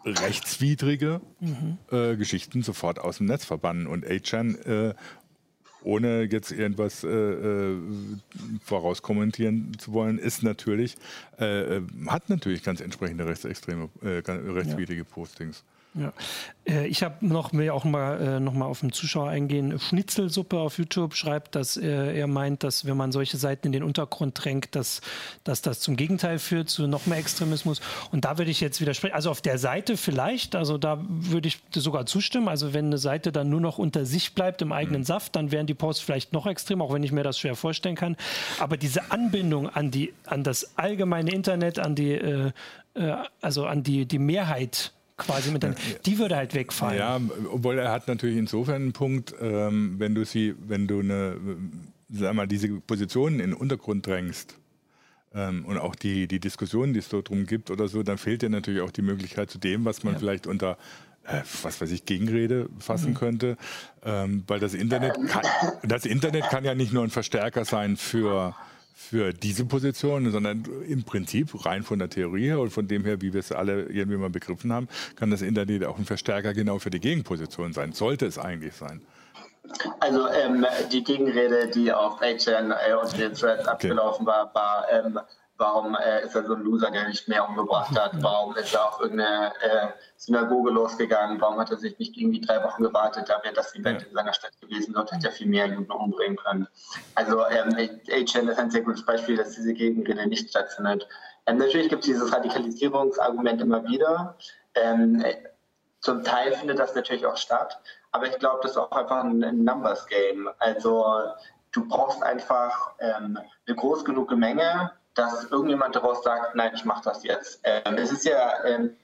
rechtswidrige mhm. äh, Geschichten sofort aus dem Netz verbannen. Und A-Chan, äh, ohne jetzt irgendwas äh, äh, vorauskommentieren zu wollen, ist natürlich, äh, hat natürlich ganz entsprechende rechtsextreme, rechtswidrige. Postings. Ja. Äh, ich habe noch will auch mal äh, noch mal auf den Zuschauer eingehen. Schnitzelsuppe auf YouTube schreibt, dass äh, er meint, dass wenn man solche Seiten in den Untergrund drängt, dass, dass das zum Gegenteil führt, zu noch mehr Extremismus. Und da würde ich jetzt widersprechen. Also auf der Seite vielleicht, also da würde ich sogar zustimmen. Also wenn eine Seite dann nur noch unter sich bleibt im eigenen mhm. Saft, dann wären die Posts vielleicht noch extrem, auch wenn ich mir das schwer vorstellen kann. Aber diese Anbindung an die an das allgemeine Internet, an die äh, also an die, die Mehrheit quasi mit dann, die würde halt wegfallen. Ja, obwohl er hat natürlich insofern einen Punkt, ähm, wenn du sie, wenn du eine, sag mal, diese Positionen in den Untergrund drängst, ähm, und auch die, die Diskussionen, die es dort drum gibt oder so, dann fehlt dir natürlich auch die Möglichkeit zu dem, was man ja. vielleicht unter äh, was weiß ich, Gegenrede fassen mhm. könnte. Ähm, weil das Internet, kann, das Internet kann ja nicht nur ein Verstärker sein für für diese Position, sondern im Prinzip rein von der Theorie her und von dem her, wie wir es alle irgendwie mal begriffen haben, kann das Internet auch ein Verstärker genau für die Gegenposition sein. Sollte es eigentlich sein. Also ähm, die Gegenrede, die auf HN äh, und den Threads okay. abgelaufen war, war ähm, Warum äh, ist er so ein Loser, der nicht mehr umgebracht hat? Warum ist er auf irgendeine äh, Synagoge losgegangen? Warum hat er sich nicht irgendwie drei Wochen gewartet? Da wäre das Event ja. in seiner Stadt gewesen. Dort hätte er viel mehr Juden umbringen können. Also ähm, HN ist ein sehr gutes Beispiel, dass diese Gegenrede nicht stattfindet. Ähm, natürlich gibt es dieses Radikalisierungsargument immer wieder. Ähm, zum Teil findet das natürlich auch statt, aber ich glaube, das ist auch einfach ein, ein Numbers Game. Also du brauchst einfach ähm, eine groß genug Menge, dass irgendjemand daraus sagt, nein, ich mache das jetzt. Ähm, es ist ja ähm,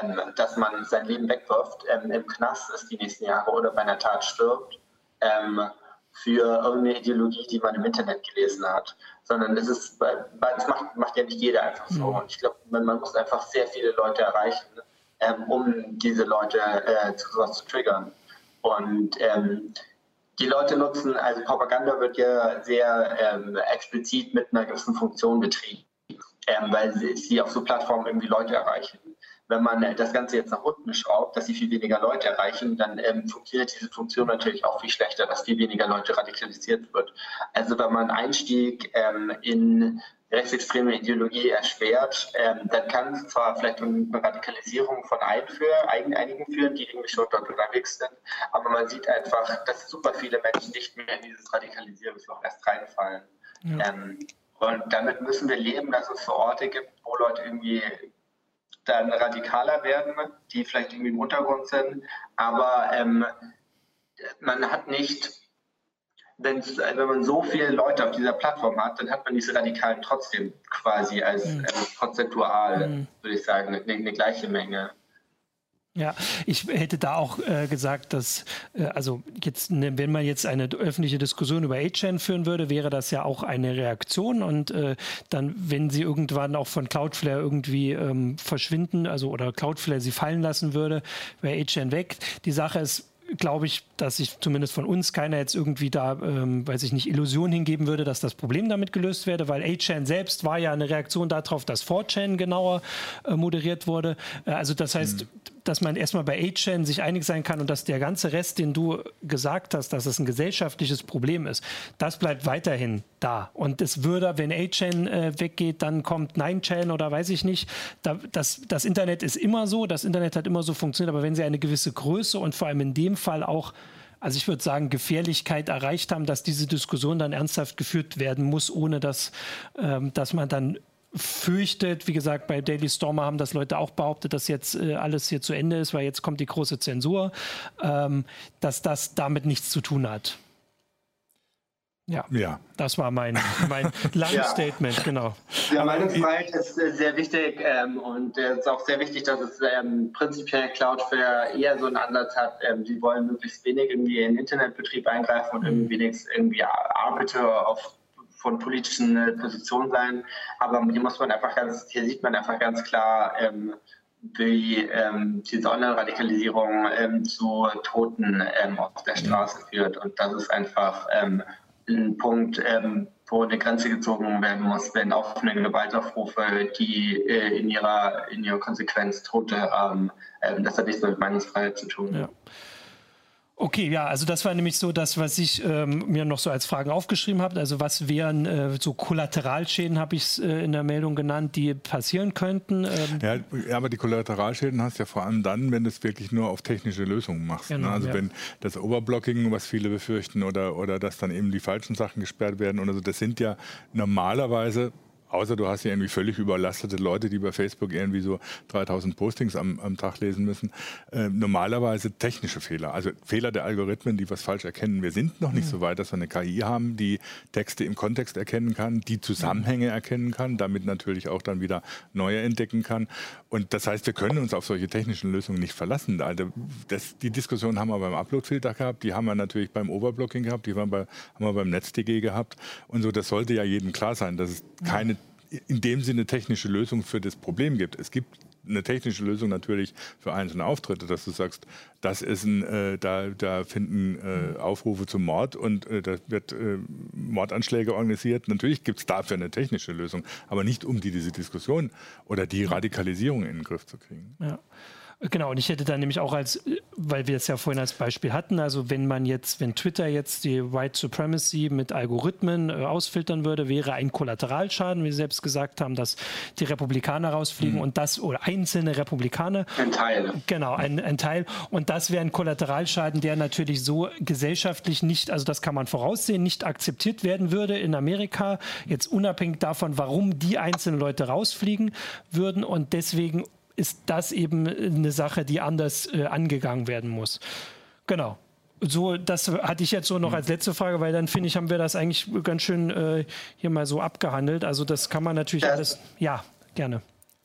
ähm, dass man sein Leben wegwirft, ähm, im Knast ist die nächsten Jahre oder bei einer Tat stirbt, ähm, für irgendeine Ideologie, die man im Internet gelesen hat. sondern das ist, das macht, macht ja nicht jeder einfach so. Mhm. Und ich glaube, man, man, muss einfach sehr viele Leute erreichen, ähm, um diese Leute äh, zu sowas zu triggern. Und die Leute nutzen, also Propaganda wird ja sehr ähm, explizit mit einer gewissen Funktion betrieben, ähm, weil sie, sie auf so Plattformen irgendwie Leute erreichen wenn man das Ganze jetzt nach unten schraubt, dass sie viel weniger Leute erreichen, dann ähm, funktioniert diese Funktion natürlich auch viel schlechter, dass viel weniger Leute radikalisiert wird. Also wenn man Einstieg ähm, in rechtsextreme Ideologie erschwert, ähm, dann kann es zwar vielleicht eine Radikalisierung von einigen führen, die irgendwie schon dort unterwegs sind, aber man sieht einfach, dass super viele Menschen nicht mehr in dieses Radikalisierungsloch erst reinfallen. Ja. Ähm, und damit müssen wir leben, dass es so Orte gibt, wo Leute irgendwie dann radikaler werden, die vielleicht irgendwie im Untergrund sind. Aber ähm, man hat nicht, wenn man so viele Leute auf dieser Plattform hat, dann hat man diese Radikalen trotzdem quasi als mhm. äh, prozentual, mhm. würde ich sagen, eine, eine gleiche Menge. Ja, ich hätte da auch äh, gesagt, dass, äh, also jetzt, ne, wenn man jetzt eine öffentliche Diskussion über A-Chain führen würde, wäre das ja auch eine Reaktion und äh, dann, wenn sie irgendwann auch von Cloudflare irgendwie ähm, verschwinden, also oder Cloudflare sie fallen lassen würde, wäre A-Chain weg. Die Sache ist, glaube ich, dass sich zumindest von uns keiner jetzt irgendwie da, ähm, weiß ich nicht, Illusion hingeben würde, dass das Problem damit gelöst werde, weil A-Chain selbst war ja eine Reaktion darauf, dass 4chan genauer äh, moderiert wurde. Äh, also das heißt, mhm dass man erstmal bei A-Chain sich einig sein kann und dass der ganze Rest, den du gesagt hast, dass es ein gesellschaftliches Problem ist, das bleibt weiterhin da. Und es würde, wenn A-Chain äh, weggeht, dann kommt 9chain oder weiß ich nicht. Da, das, das Internet ist immer so, das Internet hat immer so funktioniert, aber wenn sie eine gewisse Größe und vor allem in dem Fall auch also ich würde sagen, Gefährlichkeit erreicht haben, dass diese Diskussion dann ernsthaft geführt werden muss, ohne dass, ähm, dass man dann fürchtet, wie gesagt, bei Daily Stormer haben das Leute auch behauptet, dass jetzt äh, alles hier zu Ende ist, weil jetzt kommt die große Zensur, ähm, dass das damit nichts zu tun hat. Ja, ja. das war mein, mein langes ja. Statement, genau. Ja, Meinungsfreiheit ist äh, sehr wichtig ähm, und es ist auch sehr wichtig, dass es ähm, prinzipiell Cloudflare eher so einen Ansatz hat, ähm, die wollen möglichst wenig irgendwie in den Internetbetrieb eingreifen und mhm. wenigstens irgendwie Arbiter auf von politischen äh, Positionen sein. Aber hier muss man einfach ganz, hier sieht man einfach ganz klar, ähm, wie ähm, diese Online-Radikalisierung ähm, zu Toten ähm, auf der Straße führt. Und das ist einfach ähm, ein Punkt, ähm, wo eine Grenze gezogen werden muss, wenn offene Gewaltaufrufe, die äh, in, ihrer, in ihrer Konsequenz Tote haben, das hat nichts mit Meinungsfreiheit zu tun. Ja. Okay, ja, also das war nämlich so das, was ich ähm, mir noch so als Fragen aufgeschrieben habe. Also was wären äh, so Kollateralschäden, habe ich es äh, in der Meldung genannt, die passieren könnten. Ähm. Ja, aber die Kollateralschäden hast du ja vor allem dann, wenn du es wirklich nur auf technische Lösungen machst. Ne? Genau, ne? Also ja. wenn das Overblocking, was viele befürchten, oder, oder dass dann eben die falschen Sachen gesperrt werden oder so, das sind ja normalerweise Außer du hast ja irgendwie völlig überlastete Leute, die bei Facebook irgendwie so 3000 Postings am, am Tag lesen müssen. Äh, normalerweise technische Fehler, also Fehler der Algorithmen, die was falsch erkennen. Wir sind noch nicht mhm. so weit, dass wir eine KI haben, die Texte im Kontext erkennen kann, die Zusammenhänge erkennen kann, damit natürlich auch dann wieder neue entdecken kann. Und das heißt, wir können uns auf solche technischen Lösungen nicht verlassen. Also das, die Diskussion haben wir beim Uploadfilter gehabt, die haben wir natürlich beim Overblocking gehabt, die haben wir, haben wir beim NetzDG gehabt. Und so, das sollte ja jedem klar sein, dass es keine in dem Sinne technische Lösung für das Problem gibt. Es gibt eine technische Lösung natürlich für einzelne Auftritte, dass du sagst, das ist ein, äh, da, da finden äh, Aufrufe zum Mord und äh, da wird äh, Mordanschläge organisiert. Natürlich gibt es dafür eine technische Lösung, aber nicht um die, diese Diskussion oder die Radikalisierung in den Griff zu kriegen. Ja. Genau, und ich hätte dann nämlich auch als, weil wir es ja vorhin als Beispiel hatten, also wenn man jetzt, wenn Twitter jetzt die White Supremacy mit Algorithmen äh, ausfiltern würde, wäre ein Kollateralschaden, wie Sie selbst gesagt haben, dass die Republikaner rausfliegen mhm. und das, oder einzelne Republikaner. Ein Teil. Genau, ein, ein Teil. Und das wäre ein Kollateralschaden, der natürlich so gesellschaftlich nicht, also das kann man voraussehen, nicht akzeptiert werden würde in Amerika, jetzt unabhängig davon, warum die einzelnen Leute rausfliegen würden und deswegen ist das eben eine Sache, die anders äh, angegangen werden muss. Genau. So, das hatte ich jetzt so noch mhm. als letzte Frage, weil dann finde ich, haben wir das eigentlich ganz schön äh, hier mal so abgehandelt. Also das kann man natürlich das, alles, ja, gerne.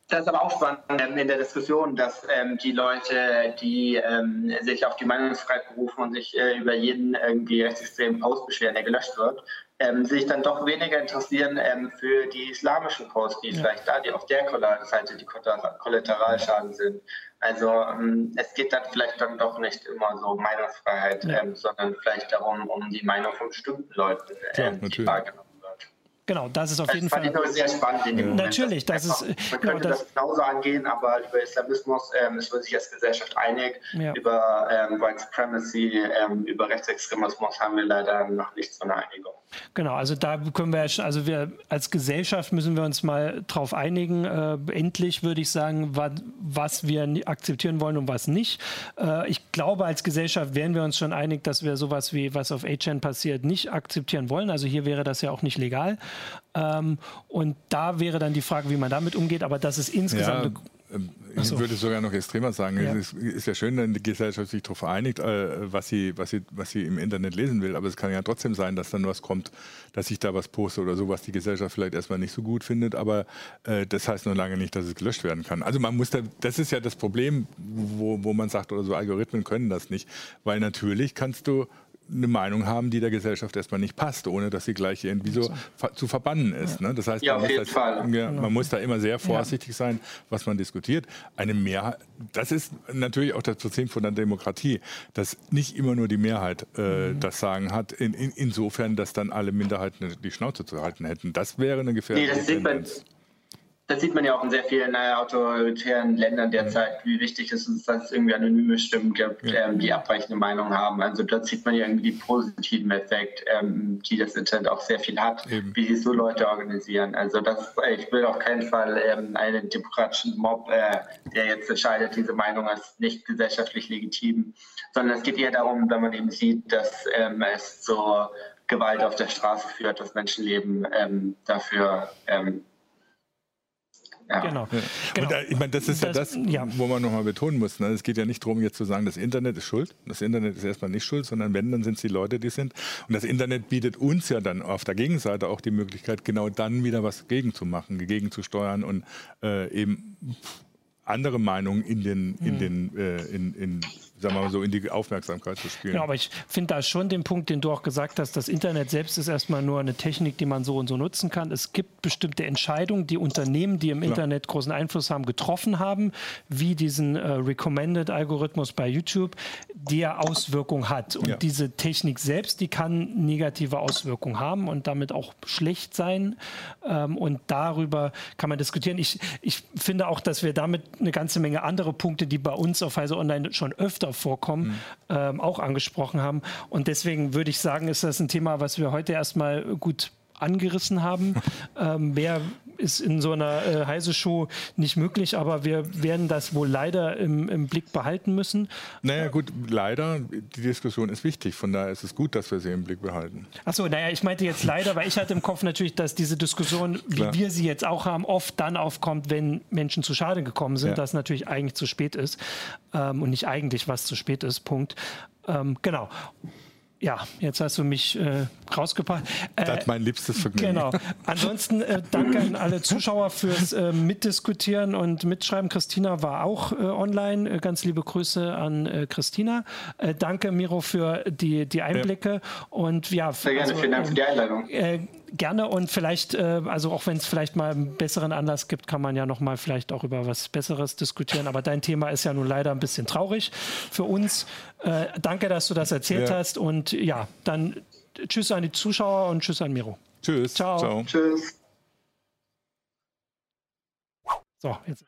Das ist aber auch spannend in der Diskussion, dass ähm, die Leute, die ähm, sich auf die Meinungsfreiheit berufen und sich äh, über jeden irgendwie rechtsextremen Post beschweren, der gelöscht wird, ähm, sich dann doch weniger interessieren ähm, für die islamischen Posts, die ja. vielleicht da, die auf der Seite die Kollateralschaden sind. Also ähm, es geht dann vielleicht dann doch nicht immer so Meinungsfreiheit, ja. Ähm, sondern vielleicht darum, um die Meinung von bestimmten Leuten, ähm, die wahrgenommen Genau, das ist auf das jeden Fall. Das sehr spannend in dem Natürlich, das ist. Man genau, könnte genau, das, das, genauso angehen, aber über Islamismus ähm, ist man sich als Gesellschaft einig. Ja. Über ähm, White Supremacy, ähm, über Rechtsextremismus haben wir leider noch nicht so eine Einigung. Genau, also da können wir, also wir als Gesellschaft müssen wir uns mal drauf einigen. Äh, endlich würde ich sagen, was, was wir akzeptieren wollen und was nicht. Äh, ich glaube, als Gesellschaft wären wir uns schon einig, dass wir sowas wie was auf HN passiert nicht akzeptieren wollen. Also hier wäre das ja auch nicht legal. Ähm, und da wäre dann die Frage, wie man damit umgeht. Aber das ist insgesamt. Ja. Ähm, ich so. würde sogar noch extremer sagen. Ja. Es ist, ist, ja schön, wenn die Gesellschaft sich darauf einigt, äh, was, sie, was, sie, was sie im Internet lesen will. Aber es kann ja trotzdem sein, dass dann was kommt, dass ich da was poste oder so, was die Gesellschaft vielleicht erstmal nicht so gut findet. Aber äh, das heißt noch lange nicht, dass es gelöscht werden kann. Also man muss da, das ist ja das Problem, wo, wo man sagt, oder so Algorithmen können das nicht. Weil natürlich kannst du eine Meinung haben, die der Gesellschaft erstmal nicht passt, ohne dass sie gleich irgendwie so zu verbannen ist. Ne? Das heißt, ja, man, muss da, ja, man, muss da, immer sehr vorsichtig sein, was man diskutiert. Eine Mehrheit, das ist natürlich auch das Prinzip von der Demokratie, dass nicht immer nur die Mehrheit äh, mhm. das Sagen hat, in, in, insofern, dass dann alle Minderheiten die Schnauze zu halten hätten. Das wäre eine gefährliche nee, Tendenz. Das sieht man ja auch in sehr vielen äh, autoritären Ländern derzeit, wie wichtig es ist, dass es irgendwie anonyme Stimmen gibt, ja. ähm, die abweichende Meinungen haben. Also dort sieht man ja irgendwie die positiven Effekte, ähm, die das Internet auch sehr viel hat, Eben. wie sich so Leute organisieren. Also das, ich will auf keinen Fall ähm, einen demokratischen Mob, äh, der jetzt entscheidet, diese Meinung als nicht gesellschaftlich legitim, sondern es geht eher darum, wenn man eben sieht, dass ähm, es zur Gewalt auf der Straße führt, dass Menschenleben ähm, dafür ähm, ja. Genau. Ja. genau. Da, ich meine, das ist das, ja das, ja. wo man nochmal betonen muss. Ne? Es geht ja nicht darum, jetzt zu sagen, das Internet ist schuld. Das Internet ist erstmal nicht schuld, sondern wenn, dann sind es die Leute, die sind. Und das Internet bietet uns ja dann auf der Gegenseite auch die Möglichkeit, genau dann wieder was gegenzumachen, gegenzusteuern und äh, eben andere Meinungen in den, in hm. den, äh, in, in sagen wir mal so, in die Aufmerksamkeit zu spielen. Ja, aber ich finde da schon den Punkt, den du auch gesagt hast, das Internet selbst ist erstmal nur eine Technik, die man so und so nutzen kann. Es gibt bestimmte Entscheidungen, die Unternehmen, die im Klar. Internet großen Einfluss haben, getroffen haben, wie diesen äh, Recommended-Algorithmus bei YouTube, der Auswirkungen hat. Und ja. diese Technik selbst, die kann negative Auswirkungen haben und damit auch schlecht sein. Ähm, und darüber kann man diskutieren. Ich, ich finde auch, dass wir damit eine ganze Menge andere Punkte, die bei uns auf Heise Online schon öfter öfter vorkommen, mhm. ähm, auch angesprochen haben. Und deswegen würde ich sagen, ist das ein Thema, was wir heute erstmal gut angerissen haben. ähm, mehr ist in so einer äh, heiße Show nicht möglich, aber wir werden das wohl leider im, im Blick behalten müssen. Naja, gut, leider, die Diskussion ist wichtig, von daher ist es gut, dass wir sie im Blick behalten. Achso, naja, ich meinte jetzt leider, weil ich hatte im Kopf natürlich, dass diese Diskussion, wie Klar. wir sie jetzt auch haben, oft dann aufkommt, wenn Menschen zu Schaden gekommen sind, ja. dass natürlich eigentlich zu spät ist ähm, und nicht eigentlich was zu spät ist, Punkt. Ähm, genau. Ja, jetzt hast du mich äh, rausgebracht. Äh, das ist mein liebstes Vergnügen. Genau. Ansonsten äh, danke an alle Zuschauer fürs äh, Mitdiskutieren und Mitschreiben. Christina war auch äh, online. Äh, ganz liebe Grüße an äh, Christina. Äh, danke, Miro, für die, die Einblicke. Ja. Und ja, Sehr gerne. Also, Vielen Dank für die Einladung. Gerne und vielleicht, äh, also auch wenn es vielleicht mal einen besseren Anlass gibt, kann man ja noch mal vielleicht auch über was Besseres diskutieren. Aber dein Thema ist ja nun leider ein bisschen traurig für uns. Äh, danke, dass du das erzählt ja. hast und ja, dann tschüss an die Zuschauer und tschüss an Miro. Tschüss. Ciao. Ciao. Tschüss. So, jetzt.